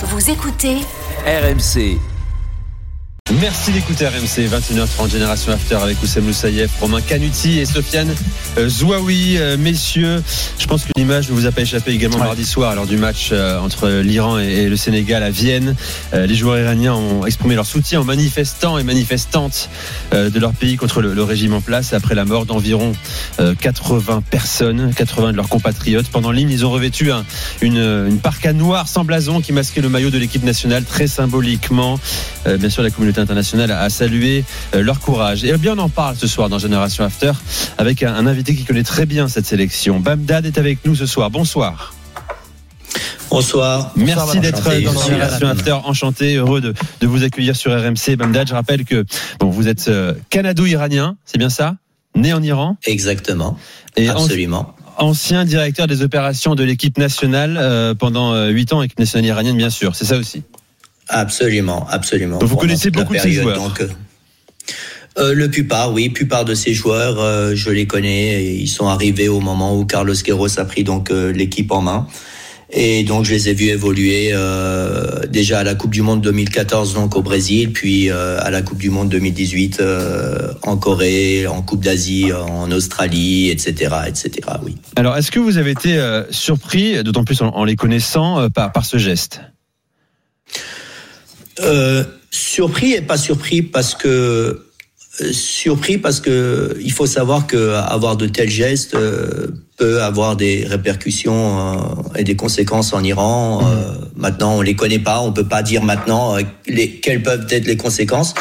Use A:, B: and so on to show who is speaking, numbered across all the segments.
A: Vous écoutez
B: RMC.
C: Merci d'écouter RMC 21h30 Génération After avec Oussem Moussaïef, Romain Canuti et Sofiane euh, Zouaoui. Euh, messieurs, je pense que l'image ne vous a pas échappé également mardi soir lors du match euh, entre l'Iran et le Sénégal à Vienne. Les joueurs iraniens ont exprimé leur soutien aux manifestants et manifestantes de leur pays contre le, régime en place après la mort d'environ 80 personnes, 80 de leurs compatriotes. Pendant l'hymne, ils ont revêtu une, une parka noire sans blason qui masquait le maillot de l'équipe nationale très symboliquement. bien sûr, la communauté internationale a salué euh, leur courage. Et bien, on en parle ce soir dans Génération After avec un, invité qui connaît très bien cette sélection. Bamdad est avec nous ce soir. Bonsoir.
D: Bonsoir.
C: Merci d'être dans Génération After. Enchanté, heureux de, vous accueillir sur RMC. Bamdad, je rappelle que bon, vous êtes euh, canado-iranien, c'est bien ça? Né en Iran?
D: Exactement. Et Absolument.
C: ancien directeur des opérations de l'équipe nationale euh, pendant 8 ans, équipe nationale iranienne, bien sûr. C'est ça aussi?
D: Absolument, absolument.
C: vous connaissez beaucoup de ces joueurs. Donc, euh,
D: euh, le plupart, oui, plupart de ces joueurs, euh, je les connais. Et ils sont arrivés au moment où Carlos Queiroz a pris donc l'équipe en main. Et donc je les ai vus évoluer déjà à la Coupe du Monde 2014 donc au Brésil, puis à la Coupe du Monde 2018 en Corée, en Coupe d'Asie, en Australie, etc., etc. Oui.
C: Alors est-ce que vous avez été surpris, d'autant plus en, les connaissant, par, par ce geste?
D: Euh, surpris et pas surpris parce que euh, surpris parce que il faut savoir que avoir de tels gestes euh, peut avoir des répercussions euh, et des conséquences en Iran. Euh, maintenant, on les connaît pas, on peut pas dire maintenant euh, les, quelles peuvent être les conséquences,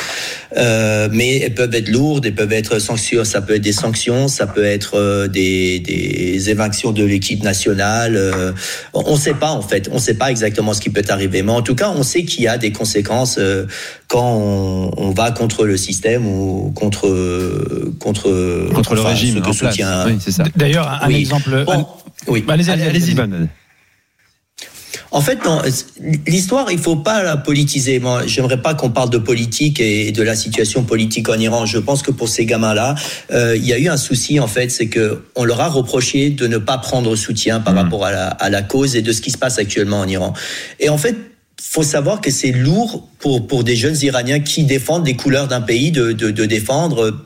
D: mais elles peuvent être lourdes, elles peuvent être sanctions. Ça peut être des sanctions, ça peut être des, des évinctions de l'équipe nationale. on ne sait pas en fait, on ne sait pas exactement ce qui peut arriver, mais en tout cas, on sait qu'il y a des conséquences quand on, on, va contre le système ou contre contre
C: contre le régime
D: que soutient. Oui,
C: c'est ça.
E: D'ailleurs, un, exemple.
D: oui.
C: Bah, allez-y,
D: En fait, l'histoire, il faut pas la politiser. Moi, j'aimerais pas qu'on parle de politique et de la situation politique en Iran. Je pense que pour ces gamins-là, euh, il y a eu un souci en fait, c'est que on leur a reproché de ne pas prendre soutien par hmm. rapport à la, à la, cause et de ce qui se passe actuellement en Iran. Et en fait, faut savoir que c'est lourd pour pour des jeunes Iraniens qui défendent les couleurs d'un pays de, de, de défendre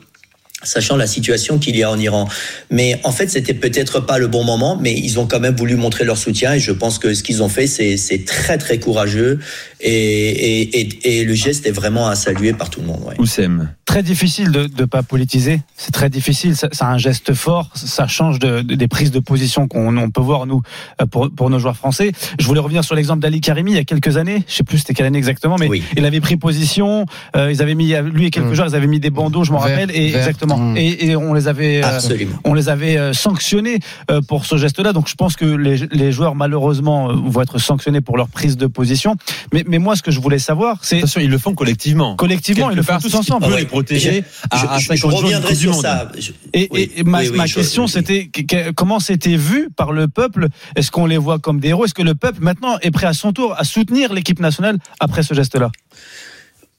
D: sachant la situation qu'il y a en Iran. Mais en fait, c'était peut-être pas le bon moment, mais ils ont quand même voulu montrer leur soutien et je pense que ce qu'ils ont fait, c'est très très courageux et, et, et, le geste est vraiment à saluer par tout le monde. Ouais.
C: Oussem.
E: Très difficile de ne pas politiser, c'est très difficile, c'est un geste fort, ça change de, des prises de position qu'on peut voir nous euh, pour, pour nos joueurs français. Je voulais revenir sur l'exemple d'Ali Karimi il y a quelques années, je sais plus c'était quelle année exactement, mais il avait pris position, euh, ils avaient mis, lui et quelques mmh. joueurs, ils avaient mis des bandeaux, je m'en rappelle, et exactement Mm. Et, on les avait, euh, on les avait euh, sanctionnés euh, pour ce geste-là. Donc je pense que les, joueurs malheureusement vont être sanctionnés pour leur prise de position. Mais, mais moi, ce que je voulais savoir, c'est
C: attention, ils le font collectivement.
E: Collectivement, ils le font tous ensemble.
C: On les protéger.
D: Je, je, reviendrai sur ça.
E: Et, ma, ma question, c'était comment c'était vu par le peuple? Est-ce qu'on les voit comme des héros? Est-ce que le peuple maintenant est prêt à son tour à soutenir l'équipe nationale après ce geste-là?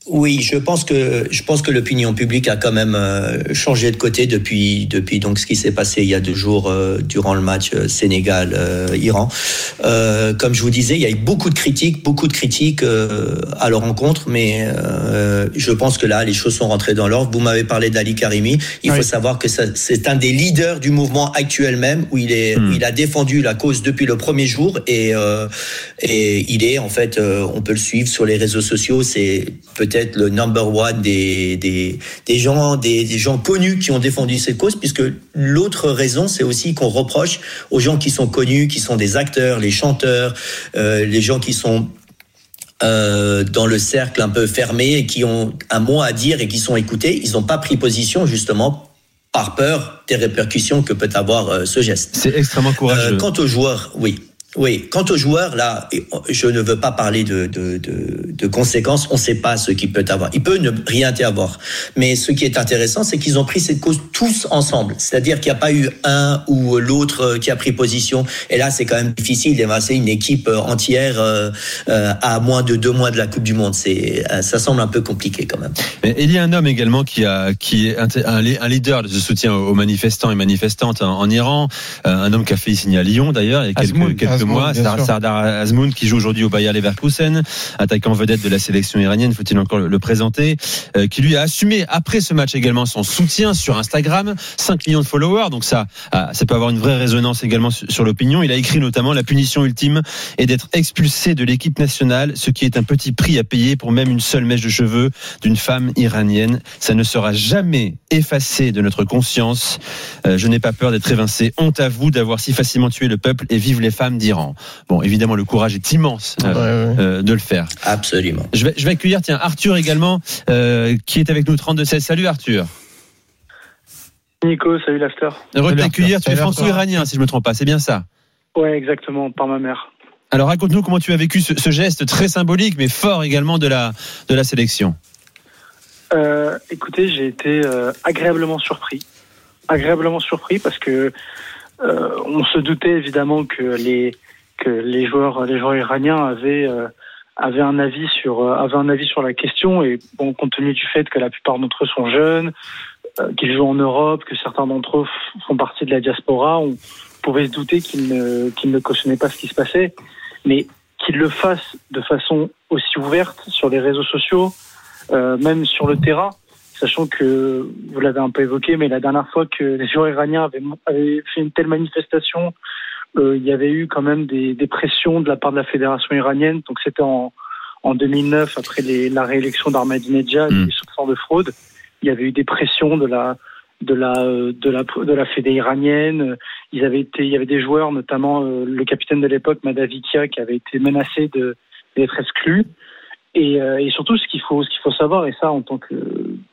D: Oui, je pense que je pense que l'opinion publique a quand même euh, changé de côté depuis depuis donc ce qui s'est passé il y a deux jours euh, durant le match euh, Sénégal Iran. comme je vous disais, il y a eu beaucoup de critiques, beaucoup de critiques à leur rencontre, mais je pense que là les choses sont rentrées dans l'ordre. Vous m'avez parlé d'Ali Karimi. Il faut savoir que c'est un des leaders du mouvement actuel même où il est hmm. il a défendu la cause depuis le premier jour et et il est en fait on peut le suivre sur les réseaux sociaux. C'est peut être le number one des, des, des gens, des, des, gens connus qui ont défendu cette cause, puisque l'autre raison, c'est aussi qu'on reproche aux gens qui sont connus, qui sont des acteurs, les chanteurs, euh, les gens qui sont euh, dans le cercle un peu fermé et qui ont un mot à dire et qui sont écoutés, ils n'ont pas pris position justement par peur des répercussions que peut avoir euh, ce geste.
C: C'est extrêmement courageux.
D: quant aux joueurs, oui. Oui, quant aux joueurs, là, je ne veux pas parler de, de, de, de conséquences. On ne sait pas ce qu'il peut avoir. Il peut ne rien y avoir. Mais ce qui est intéressant, c'est qu'ils ont pris cette cause tous ensemble. C'est-à-dire qu'il n'y a pas eu un ou l'autre euh, qui a pris position. Et là, c'est quand même difficile d'évincer une équipe euh, entière euh, à moins de deux mois de la Coupe du Monde. C'est, ça semble un peu compliqué quand même.
C: Mais il y a un homme également qui, a, qui est un, leader de ce soutien aux manifestants et manifestantes en, Iran. Un homme qui a fait signer à Lyon d'ailleurs il y a quelques, quelques mois. Sardar Azmoun qui joue aujourd'hui au Bayer Leverkusen, attaquant vedette de la sélection iranienne, faut-il encore le, présenter, euh, qui lui a assumé après ce match également son soutien sur Instagram, 5 millions de followers, donc ça, ah, ça peut avoir une vraie résonance également sur, l'opinion. Il a écrit notamment la punition ultime est d'être expulsé de l'équipe nationale, ce qui est un petit prix à payer pour même une seule mèche de cheveux d'une femme iranienne. Ça ne sera jamais effacé de notre conscience. Euh, je n'ai pas peur d'être évincé. Honte à vous d'avoir si facilement tué le peuple et vive les femmes d'Iran. Bon, évidemment, le courage est immense euh, euh, de le faire.
D: Absolument.
C: Je vais, je vais accueillir, tiens, Arthur également, qui est avec nous 32-16. Salut Arthur.
A: Nico, salut l'after.
C: Heureux de t'accueillir. Tu es franco-iranien, si je ne me trompe pas. C'est bien ça?
A: Ouais, exactement, par ma mère.
C: Alors raconte-nous comment tu as vécu ce, geste très symbolique, mais fort également de la, de la sélection.
A: Euh, écoutez, j'ai été euh, agréablement surpris. Agréablement surpris parce que euh, on se doutait évidemment que les, que les joueurs, les joueurs iraniens avaient, avaient un avis sur, avaient un avis sur la question. Et bon, compte tenu du fait que la plupart d'entre eux sont jeunes, qu'ils jouent en Europe, que certains d'entre eux font partie de la diaspora, on pouvait se douter qu'ils ne, qu'ils ne cautionnaient pas ce qui se passait. Mais qu'il le fasse de façon aussi ouverte sur les réseaux sociaux, euh, même sur le terrain, sachant que vous l'avez un peu évoqué, mais la dernière fois que les joueurs iraniens avaient, avaient fait une telle manifestation, euh, il y avait eu quand même des, des, pressions de la part de la fédération iranienne. Donc c'était en, en 2009, après les, la réélection d'Ahmadinejad, mmh. les soupçons de fraude. Il y avait eu des pressions de la de la de la de la fédé iranienne. Ils avaient été, il y avait des joueurs, notamment euh, le capitaine de l'époque, Madavikia, qui avait été menacé de d'être exclu. Et, euh, et, surtout, ce qu'il faut ce qu'il faut savoir, et ça en tant que,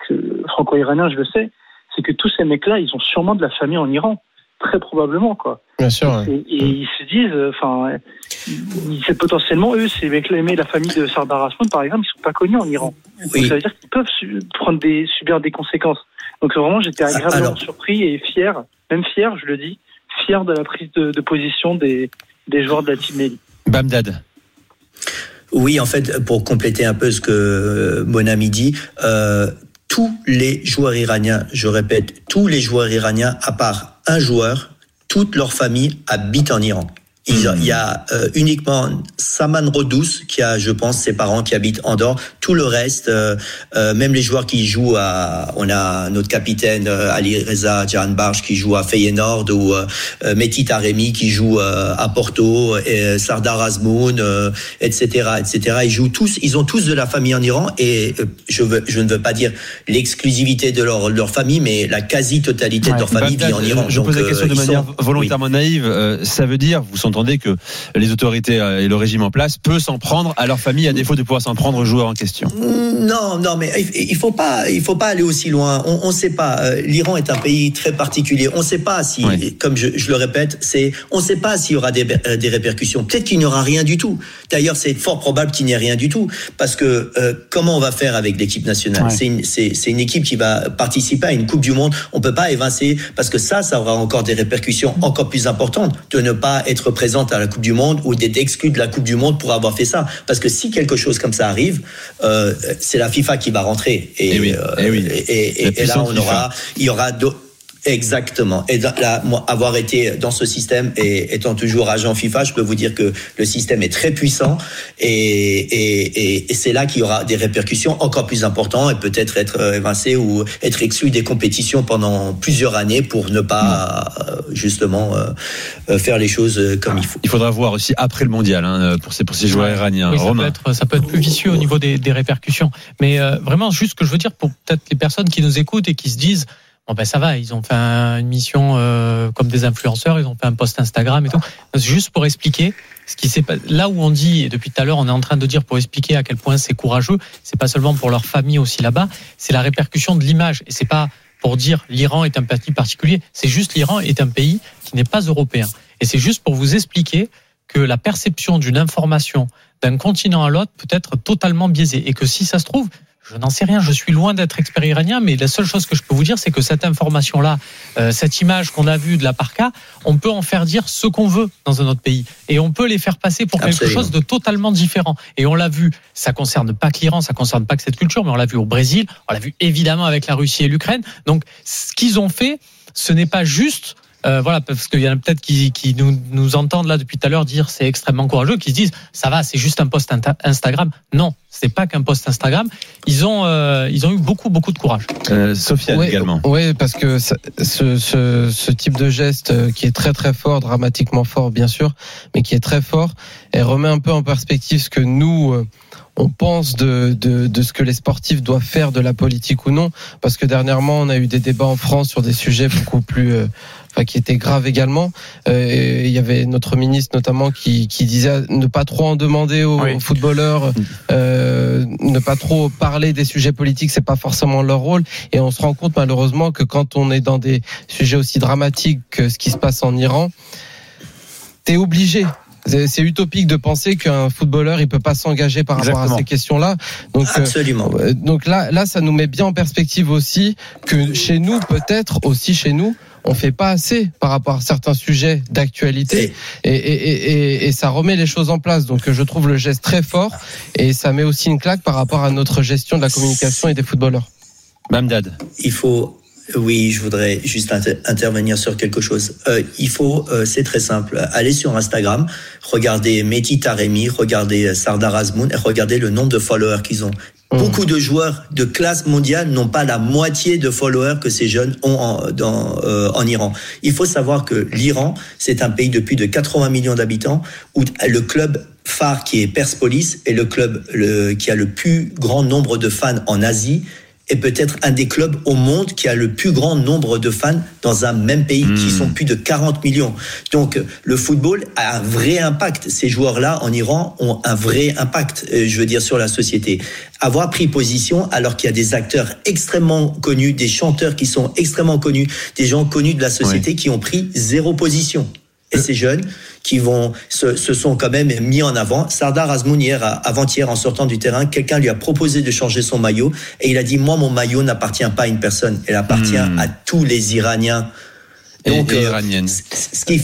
A: que franco-iranien, je le sais, c'est que tous ces mecs-là, ils ont sûrement de la famille en Iran, très probablement quoi.
C: Bien sûr.
A: Et, ils se disent, enfin, c'est potentiellement eux, ces mecs-là, la famille de Sardar Asmoun, par exemple, ils sont pas connus en Iran. Oui. ça veut dire qu'ils peuvent prendre des subir des conséquences. Donc vraiment, j'étais agréablement surpris et fier, même fier, je le dis, fier de la prise de, position des, des joueurs de la Team Nelly.
C: Bamdad.
D: Oui, en fait, pour compléter un peu ce que euh, mon ami dit, euh, tous les joueurs iraniens, je répète, tous les joueurs iraniens, à part un joueur, toute leur famille habite en Iran. Il y a euh, uniquement Saman Rodous qui a, je pense, ses parents qui habitent Andorre. Tout le reste, euh, euh, même les joueurs qui jouent à, on a notre capitaine Ali Reza Jahan Barj qui joue à Feyenoord ou Meti Taremi qui joue à Porto, et Sardar Azmoun, etc., etc. Ils jouent tous, ils ont tous de la famille en Iran et je veux, je ne veux pas dire l'exclusivité de leur, leur famille, mais la quasi-totalité de leur famille vit en Iran.
C: Je, pose la question de manière volontairement naïve. ça veut dire, vous entendez que les autorités euh, et le régime en place peut s'en prendre à leur famille à défaut de pouvoir s'en prendre aux joueurs en question.
D: Non, non, mais il faut pas, il faut pas aller aussi loin. On ne sait pas. Euh, L'Iran est un pays très particulier. On ne sait pas si, comme je, le répète, c'est, on ne sait pas s'il y aura des, euh, des répercussions. Peut-être qu'il n'y aura rien du tout. D'ailleurs, c'est fort probable qu'il n'y ait rien du tout, parce que comment on va faire avec l'équipe nationale? C'est une, une, équipe qui va participer à une Coupe du Monde. On peut pas évincer parce que ça, ça aura encore des répercussions encore plus importantes de ne pas être présente à la Coupe du Monde ou d'être exclu de la Coupe du Monde pour avoir fait ça. Parce que si quelque chose comme ça arrive, euh, c'est la FIFA qui va rentrer. Et,
C: et,
D: euh, et, et là, on aura, il y aura d'autres Exactement. Et là, moi, avoir été dans ce système et étant toujours agent FIFA, je peux vous dire que le système est très puissant et, et, et, c'est là qu'il y aura des répercussions encore plus importantes et peut-être être euh, évincé ou être exclu des compétitions pendant plusieurs années pour ne pas euh, justement euh, faire les choses comme il faut.
C: Il faudra voir aussi après le mondial hein, pour ces pour ces joueurs iraniens.
B: ça, peut être, ça peut être plus vicieux au niveau des, des répercussions. Mais vraiment, juste ce que je veux dire pour peut-être les personnes qui nous écoutent et qui se disent Bon ben ça va, ils ont fait une mission euh, comme des influenceurs, ils ont fait un post Instagram et tout. Juste pour expliquer ce qui s'est là où on dit et depuis tout à l'heure on est en train de dire pour expliquer à quel point c'est courageux, c'est pas seulement pour leur famille aussi là-bas, c'est la répercussion de l'image. Et c'est pas pour dire l'Iran est un pays particulier, c'est juste l'Iran est un pays qui n'est pas européen. Et c'est juste pour vous expliquer que la perception d'une information d'un continent à l'autre peut être totalement biaisée. Et que si ça se trouve je n'en sais rien, je suis loin d'être expert iranien, mais la seule chose que je peux vous dire, c'est que cette information-là, euh, cette image qu'on a vue de la parka, on peut en faire dire ce qu'on veut dans un autre pays. Et on peut les faire passer pour quelque chose de totalement différent. Et on l'a vu, ça concerne pas que l'Iran, ça concerne pas que cette culture, mais on l'a vu au Brésil, on l'a vu évidemment avec la Russie et l'Ukraine. Donc, ce qu'ils ont fait, ce n'est pas juste euh, voilà, parce qu'il y en a peut-être qui, qui nous, nous entendent là depuis tout à l'heure dire c'est extrêmement courageux, qui se disent ça va, c'est juste un post Instagram. Non, c'est pas qu'un post Instagram. Ils ont, euh, ils ont eu beaucoup, beaucoup de courage.
C: Euh,
F: Ouais,
C: également.
F: Oui, parce que ça- ce, ce, ce type de geste euh, qui est très très fort, dramatiquement fort bien sûr, mais qui est très fort, et remet un peu en perspective ce que nous euh, on pense de, de, de ce que les sportifs doivent faire de la politique ou non, parce que dernièrement on a eu des débats en France sur des sujets beaucoup plus euh, Enfin, qui étaient graves également. Euh, et il y avait notre ministre notamment qui, qui disait ne pas trop en demander aux,
E: Oui.
F: aux footballeurs, euh, ne pas trop parler des sujets politiques, c'est pas forcément leur rôle. Et on se rend compte malheureusement que quand on est dans des sujets aussi dramatiques que ce qui se passe en Iran, t'es obligé. C'est utopique de penser qu'un footballeur il peut pas s'engager par rapport
E: Exactement.
F: à ces questions-là. Donc euh,
D: Absolument.
F: euh, Donc là, là, ça nous met bien en perspective aussi que chez nous, peut-être aussi chez nous, on fait pas assez par rapport à certains sujets d'actualité et, et, et, et- et ça remet les choses en place. Donc euh, je trouve le geste très fort et ça met aussi une claque par rapport à notre gestion de la communication et des footballeurs.
C: Bamdad.
D: Il faut. Oui, je voudrais juste inter- intervenir sur quelque chose. Euh, il faut, euh, c'est très simple, aller sur Instagram, regarder Mehdi Taremi, regarder euh, Sardar Azmoun et regarder le nombre de followers qu'ils ont. Beaucoup de joueurs de classe mondiale n'ont pas la moitié de followers que ces jeunes ont en, dans, euh, en Iran. Il faut savoir que l'Iran, c'est un pays de plus de 80 millions d'habitants où le club phare qui est Persepolis est le club le, qui a le plus grand nombre de fans en Asie est peut-être un des clubs au monde qui a le plus grand nombre de fans dans un même pays, qui sont plus de 40 millions. Donc le football a un vrai impact. Ces joueurs-là en Iran ont un vrai impact, euh, je veux dire, sur la société. Avoir pris position alors qu'il y a des acteurs extrêmement connus, des chanteurs qui sont extrêmement connus, des gens connus de la société qui ont pris zéro position. Et ces jeunes qui vont se, se sont quand même mis en avant. Sardar Azmoun hier, avant-hier, en sortant du terrain, quelqu'un lui a proposé de changer son maillot et il a dit moi mon maillot n'appartient pas à une personne, il appartient
C: Hmm.
D: à tous les Iraniens. Donc,
C: et
D: euh,
C: iranienne.
D: c- ce qui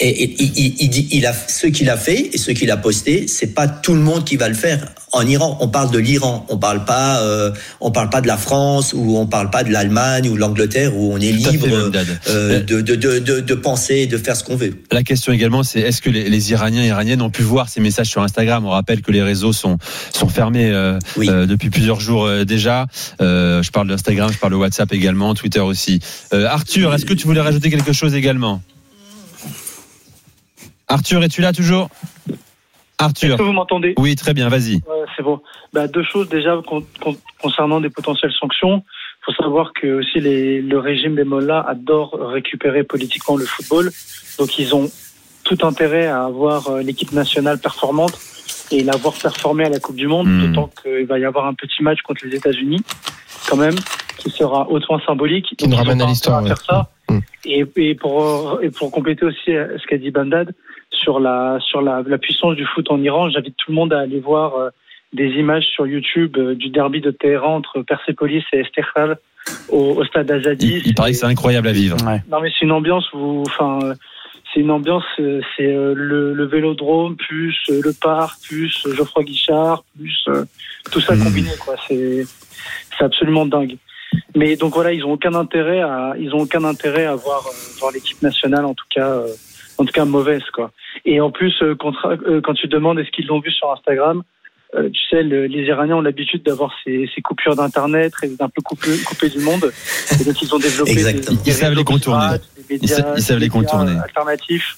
D: et, et- il, il- il dit, il a ce qu'il a fait et ce qu'il a posté, c'est pas tout le monde qui va le faire. En Iran, on parle de l'Iran, on parle pas, euh, on parle pas de la France ou on parle pas de l'Allemagne ou l'Angleterre où on est libre
C: Bamdad.
D: euh, de, de, de, de, de penser, et de faire ce qu'on veut.
C: La question également, c'est est-ce que les, les Iraniens et Iraniennes ont pu voir ces messages sur Instagram? On rappelle que les réseaux sont sont fermés euh,
D: Oui.
C: euh, depuis plusieurs jours euh, déjà. Euh, je parle d'Instagram, je parle de WhatsApp également, Twitter aussi. Euh, Arthur, est-ce que tu voulais rajouter quelque chose également? Arthur, es-tu là toujours?
A: Est-ce
C: Arthur.
A: que vous m'entendez?
C: Oui, très bien, vas-y.
A: Ouais, c'est bon. Bah, deux choses déjà con- con- concernant des potentielles sanctions. Il faut savoir que aussi les, le régime des mollahs adore récupérer politiquement le football. Donc ils ont tout intérêt à avoir euh, l'équipe nationale performante et l'avoir performé à la Coupe du Monde,
C: Hmm.
A: d'autant qu'il va y avoir un petit match contre les États-Unis, quand même, qui sera hautement symbolique.
F: Qui nous ramène à l'histoire,
A: ça.
F: Hmm.
A: Et, et pour et pour compléter aussi euh, ce qu'a dit Bandad sur la sur la, la puissance du foot en Iran, j'invite tout le monde à aller voir euh, des images sur YouTube euh, du derby de Téhéran entre Persepolis et Esteghlal au, au stade Azadi.
C: Il, il paraît que c'est incroyable à vivre.
E: Ouais.
A: Non mais c'est une ambiance où, enfin, euh, c'est une ambiance, c'est le, le Vélodrome plus le parc plus Geoffroy Guichard plus tout ça
C: Mhm.
A: combiné quoi. C'est c'est absolument dingue. Mais donc voilà, ils ont aucun intérêt à, ils ont aucun intérêt à voir, voir l'équipe nationale en tout cas, euh, en tout cas mauvaise quoi. Et en plus, euh, quand, euh, quand tu demandes est-ce qu'ils l'ont vu sur Instagram, euh, tu sais, le- les Iraniens ont l'habitude d'avoir ces, ces coupures d'internet et d'un peu coupé, coupé du monde. Et donc ils ont développé
D: Exactement.
A: des, des
C: Ils savent les contourner.
A: des médias-
C: ils savent les
A: des médias
C: contourner.
A: Alternatifs.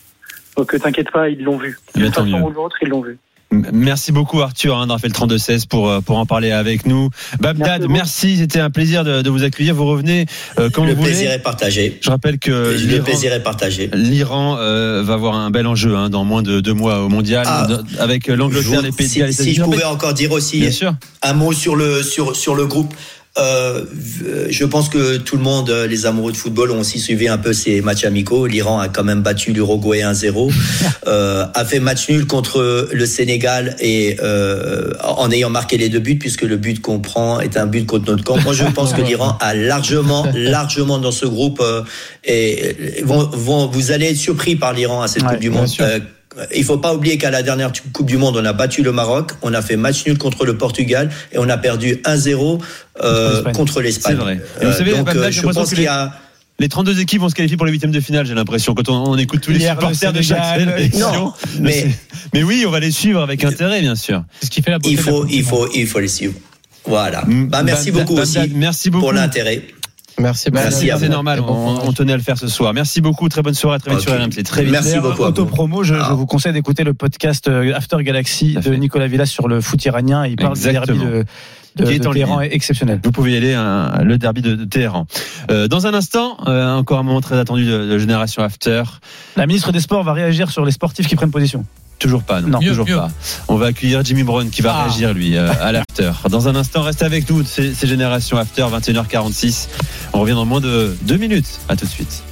A: Donc euh, t'inquiète pas, ils l'ont vu. D'une façon ou ils l'ont vu.
C: Merci beaucoup Arthur hein, d'avoir fait le 32-16 pour, euh, pour en parler avec nous. Babdad,
A: Merci
C: c'était un plaisir de, de vous accueillir. Vous revenez euh, quand
D: le
C: vous
D: plaisir
C: voulez.
D: est partagé.
C: Je rappelle que
D: le
C: l'Iran-
D: plaisir est partagé.
C: l'Iran euh, va avoir un bel enjeu hein, dans moins de deux mois au mondial
D: Ah.
C: de- avec l'Angleterre, les Pays de
D: si, si je pouvais encore dire aussi
C: Bien sûr.
D: un mot sur le sur sur le groupe. Euh, je pense que tout le monde, euh, les amoureux de football, ont aussi suivi un peu ces matchs amicaux. L'Iran a quand même battu l'Uruguay 1-0, euh, a fait match nul contre le Sénégal et euh, en ayant marqué les deux buts, puisque le but qu'on prend est un but contre notre camp. Moi, je pense que l'Iran a largement, largement dans ce groupe euh, et vont, vont, vous allez être surpris par l'Iran à cette
E: Ouais,
D: Coupe du Monde. Euh, il faut pas oublier qu'à la dernière Coupe du Monde, on a battu le Maroc, on a fait match nul contre le Portugal et on a perdu 1-0 euh, contre l'Espagne.
C: C'est vrai. Et vous savez,
D: donc, euh,
C: j'ai
D: je pense
C: que
D: qu'il y
C: les-
D: a
C: les 32 équipes vont se qualifier pour les huitièmes de finale, j'ai l'impression, quand on, on écoute tous les supporters de chaque sélection.
D: Non, mais
C: Mais oui, on va les suivre avec intérêt, bien sûr.
B: C'est ce qui fait la beauté
D: il faut, il faut, il faut les suivre. Voilà.
C: Mm,
D: Bah, merci beaucoup aussi
C: Merci beaucoup.
D: pour l'intérêt.
F: Merci,
D: Merci
C: C'est normal, on, on tenait à le faire ce soir. Merci beaucoup, très bonne soirée, très vite sur RMC. Très vite.
D: Merci beaucoup.
E: Auto-promo, je,
D: Ah.
E: je vous conseille d'écouter le podcast euh, After Galaxy de. Nicolas Villas sur le foot iranien. Il parle du derby de, de,
C: Qui est
E: de
C: en
E: Téhéran exceptionnel.
C: Vous pouvez y aller, hein, le derby de, de Téhéran. Euh, dans un instant, euh, encore un moment très attendu de, de Génération After.
E: La ministre des Sports va réagir sur les sportifs qui prennent position.
C: Toujours pas, non,
E: Non.
B: Mieux,
C: toujours
B: mieux.
C: pas. On va accueillir Jimmy Brown qui va
B: Ah.
C: réagir lui euh, à l'after. Dans un instant, restez avec nous, c'est c'est Génération After, 21h46. On revient dans moins de deux minutes. À tout de suite.